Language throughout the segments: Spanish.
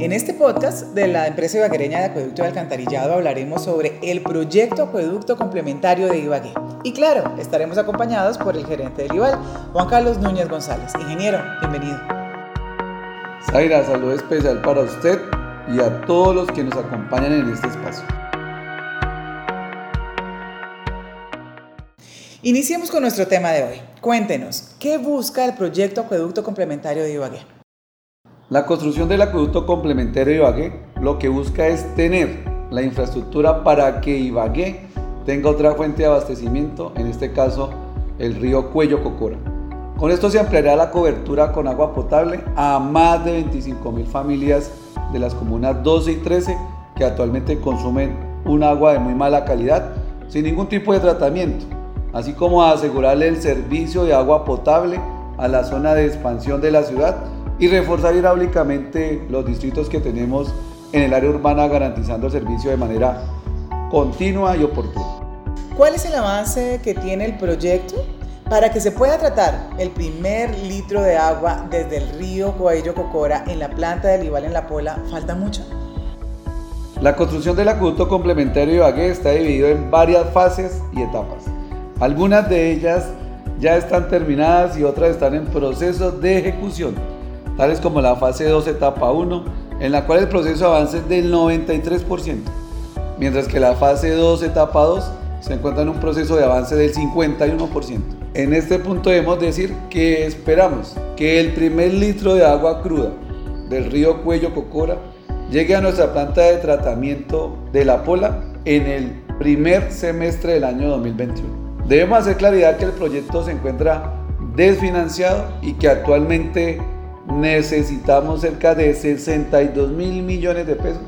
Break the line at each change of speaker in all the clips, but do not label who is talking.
En este podcast de la empresa ibaguereña de acueducto de alcantarillado hablaremos sobre el proyecto acueducto complementario de Ibagué. Y claro, estaremos acompañados por el gerente del IBAL, Juan Carlos Núñez González. Ingeniero, bienvenido.
Zaira, saludo especial para usted y a todos los que nos acompañan en este espacio.
Iniciemos con nuestro tema de hoy. Cuéntenos, ¿qué busca el proyecto acueducto complementario de Ibagué?
La construcción del acueducto complementario Ibagué lo que busca es tener la infraestructura para que Ibagué tenga otra fuente de abastecimiento, en este caso el río Cuello Cocora. Con esto se ampliará la cobertura con agua potable a más de 25 mil familias de las comunas 12 y 13 que actualmente consumen un agua de muy mala calidad sin ningún tipo de tratamiento, así como asegurarle el servicio de agua potable a la zona de expansión de la ciudad y reforzar hidráulicamente los distritos que tenemos en el área urbana garantizando el servicio de manera continua y oportuna.
¿Cuál es el avance que tiene el proyecto para que se pueda tratar el primer litro de agua desde el río Coello Cocora en la planta del Ibal en La Pola? ¿Falta mucho?
La construcción del acueducto complementario de Ibagué está dividido en varias fases y etapas. Algunas de ellas ya están terminadas y otras están en proceso de ejecución tales como la fase 2 etapa 1, en la cual el proceso avanza del 93%, mientras que la fase 2 etapa 2 se encuentra en un proceso de avance del 51%. En este punto debemos decir que esperamos que el primer litro de agua cruda del río Cuello Cocora llegue a nuestra planta de tratamiento de la Pola en el primer semestre del año 2021. Debemos hacer claridad que el proyecto se encuentra desfinanciado y que actualmente necesitamos cerca de 62 mil millones de pesos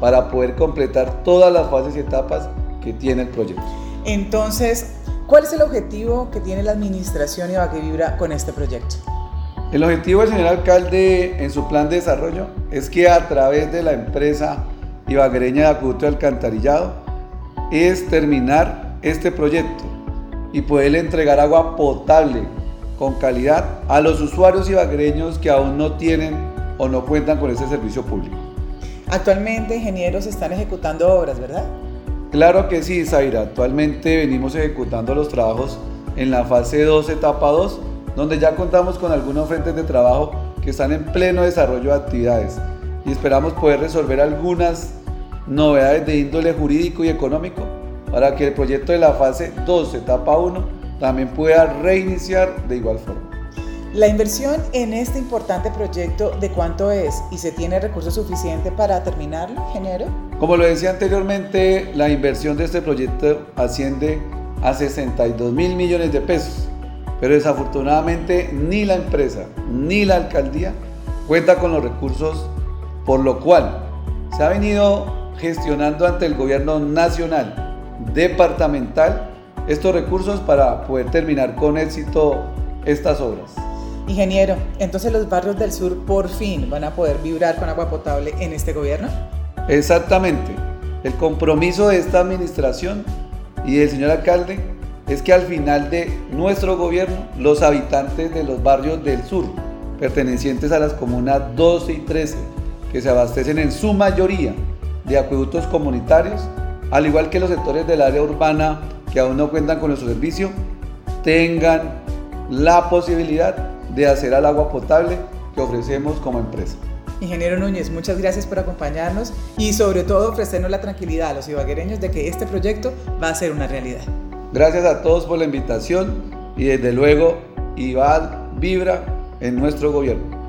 para poder completar todas las fases y etapas que tiene el proyecto.
Entonces, ¿cuál es el objetivo que tiene la administración Ibagué Vibra con este proyecto?
El objetivo del señor alcalde en su plan de desarrollo es que a través de la empresa ibaguereña de acueducto alcantarillado es terminar este proyecto y poder entregar agua potable con calidad a los usuarios ibagreños que aún no tienen o no cuentan con ese servicio público.
Actualmente ingenieros están ejecutando obras, ¿verdad?
Claro que sí, Zaira. Actualmente venimos ejecutando los trabajos en la fase 2, etapa 2, donde ya contamos con algunos frentes de trabajo que están en pleno desarrollo de actividades y esperamos poder resolver algunas novedades de índole jurídico y económico para que el proyecto de la fase 2, etapa 1, también pueda reiniciar de igual forma.
La inversión en este importante proyecto, ¿de cuánto es? ¿Y se tiene recursos suficientes para terminarlo, ingeniero?
Como lo decía anteriormente, la inversión de este proyecto asciende a 62 mil millones de pesos, pero desafortunadamente ni la empresa ni la alcaldía cuenta con los recursos, por lo cual se ha venido gestionando ante el gobierno nacional, departamental estos recursos para poder terminar con éxito estas obras.
Ingeniero, entonces los barrios del sur por fin van a poder vibrar con agua potable en este gobierno?
Exactamente. El compromiso de esta administración y del señor alcalde es que al final de nuestro gobierno los habitantes de los barrios del sur, pertenecientes a las comunas 12 y 13, que se abastecen en su mayoría de acueductos comunitarios, al igual que los sectores del área urbana que aún no cuentan con nuestro servicio tengan la posibilidad de hacer al agua potable que ofrecemos como empresa.
Ingeniero Núñez, muchas gracias por acompañarnos y sobre todo ofrecernos la tranquilidad a los ibaguereños de que este proyecto va a ser una realidad.
Gracias a todos por la invitación y desde luego Ibal vibra en nuestro gobierno.